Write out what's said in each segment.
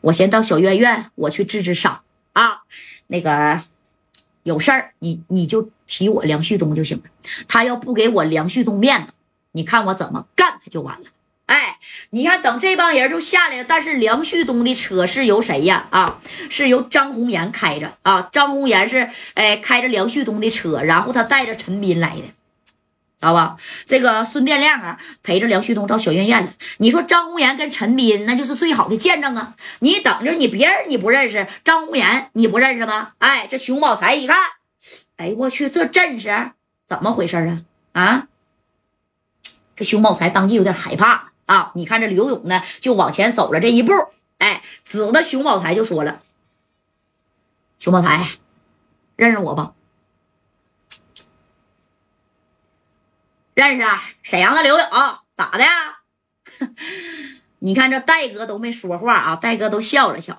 我先到小院院，我去治治伤啊。那个有事儿，你你就提我梁旭东就行了。他要不给我梁旭东面子，你看我怎么干他就完了。哎，你看，等这帮人就下来了，但是梁旭东的车是由谁呀？啊，是由张红岩开着啊。张红岩是哎开着梁旭东的车，然后他带着陈斌来的，知道吧？这个孙殿亮啊，陪着梁旭东找小院院了。你说张红岩跟陈斌，那就是最好的见证啊！你等着，你别人你不认识，张红岩你不认识吗？哎，这熊宝才一看，哎，我去，这阵势怎么回事啊？啊，这熊宝才当即有点害怕。啊！你看这刘勇呢，就往前走了这一步，哎，指着熊宝才就说了：“熊宝才，认识我不？认识，沈阳的刘勇，咋的呀？你看这戴哥都没说话啊，戴哥都笑了笑，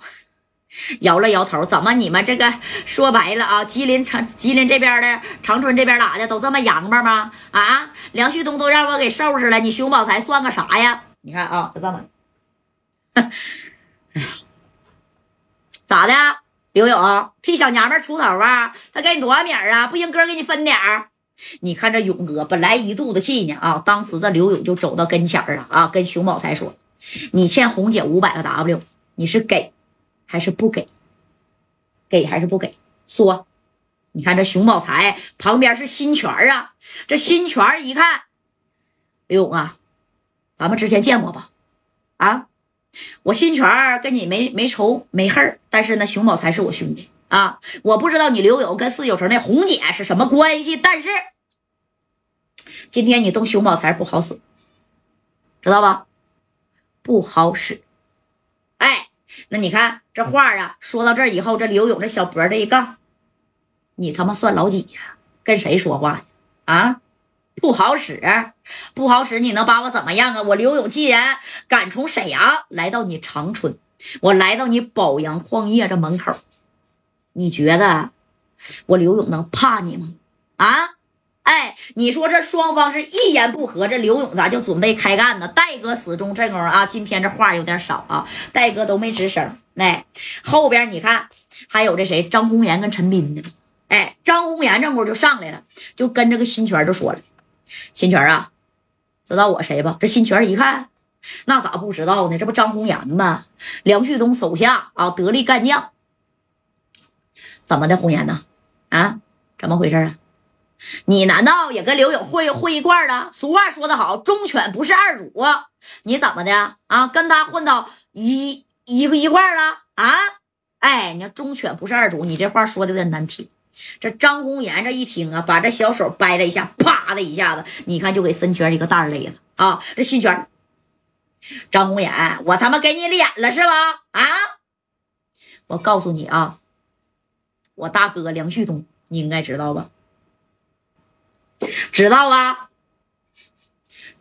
摇了摇头。怎么你们这个说白了啊？吉林长吉林这边的长春这边咋的？都这么洋巴吗？啊！梁旭东都让我给收拾了，你熊宝才算个啥呀？”你看啊，就这么，哎呀，咋的？刘勇替小娘们出头啊？他给你多少米啊？不行，哥给你分点儿。你看这勇哥本来一肚子气呢啊，当时这刘勇就走到跟前了啊，跟熊宝才说：“你欠红姐五百个 W，你是给还是不给？给还是不给？说。”你看这熊宝才旁边是新泉啊，这新泉一看，刘勇啊。咱们之前见过吧？啊，我新泉跟你没没仇没恨但是呢，熊宝才是我兄弟啊。我不知道你刘勇跟四九城那红姐是什么关系，但是今天你动熊宝才不好使，知道吧？不好使。哎，那你看这话啊，说到这儿以后，这刘勇这小脖子一杠，你他妈算老几呀？跟谁说话呢？啊？不好使，不好使，你能把我怎么样啊？我刘勇既然敢从沈阳来到你长春，我来到你宝阳矿业这门口，你觉得我刘勇能怕你吗？啊，哎，你说这双方是一言不合，这刘勇咋就准备开干呢？戴哥始终这功夫啊，今天这话有点少啊，戴哥都没吱声。哎，后边你看还有这谁？张红岩跟陈斌呢？哎，张红岩这功夫就上来了，就跟这个新泉就说了。新泉啊，知道我谁吧？这新泉一看，那咋不知道呢？这不张红岩吗？梁旭东手下啊，得力干将。怎么的，红颜呢？啊，怎么回事啊？你难道也跟刘勇混混一块了？俗话说得好，忠犬不是二主。你怎么的啊？跟他混到一一个一块了啊？哎，你忠犬不是二主，你这话说的有点难听。这张红岩这一听啊，把这小手掰了一下，啪的一下子，你看就给申权一个大勒子啊！这新权，张红岩，我他妈给你脸了是吧？啊！我告诉你啊，我大哥梁旭东，你应该知道吧？知道啊。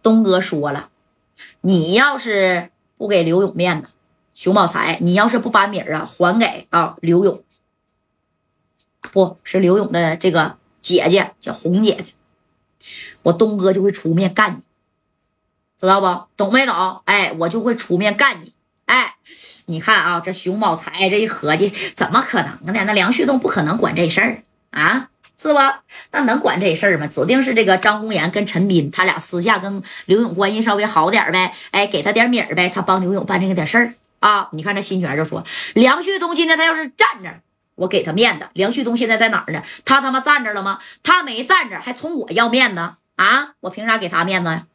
东哥说了，你要是不给刘勇面子，熊宝才，你要是不把米儿啊还给啊刘勇。不是刘勇的这个姐姐叫红姐的，我东哥就会出面干你，知道不？懂没懂？哎，我就会出面干你。你看啊，这熊宝才这一合计，怎么可能呢？那梁旭东不可能管这事儿啊，是吧？那能管这事儿吗？指定是这个张红岩跟陈斌他俩私下跟刘勇关系稍微好点呗。哎，给他点米儿呗，他帮刘勇办这个点事儿啊。你看这新权就说，梁旭东今天他要是站着。我给他面子，梁旭东现在在哪儿呢？他他妈站着了吗？他没站着，还冲我要面子啊！我凭啥给他面子呀？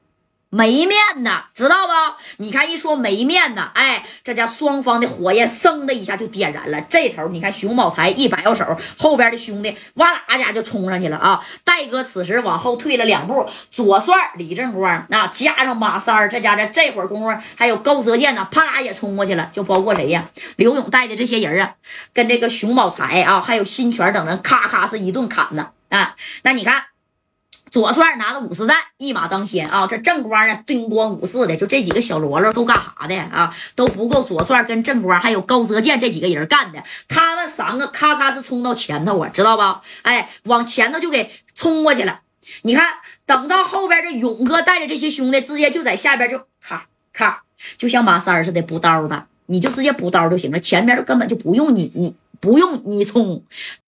没面子，知道不？你看一说没面子，哎，这家双方的火焰嗖的一下就点燃了。这头你看熊宝才一摆摇手，后边的兄弟哇啦家就冲上去了啊！戴哥此时往后退了两步，左帅李正光啊，加上马三儿，这家的这会儿功夫还有高泽健呢，啪啦也冲过去了。就包括谁呀？刘勇带的这些人啊，跟这个熊宝才啊，还有新泉等人，咔咔是一顿砍呢啊！那你看。左帅拿着五十弹，一马当先啊！这正光呢，叮咣五四的，就这几个小喽啰都干啥的啊？都不够左帅跟正光还有高泽健这几个人干的。他们三个咔咔是冲到前头啊，知道吧？哎，往前头就给冲过去了。你看，等到后边这勇哥带着这些兄弟，直接就在下边就咔咔，就像马三似的补刀吧。你就直接补刀就行了，前面根本就不用你你不用你冲。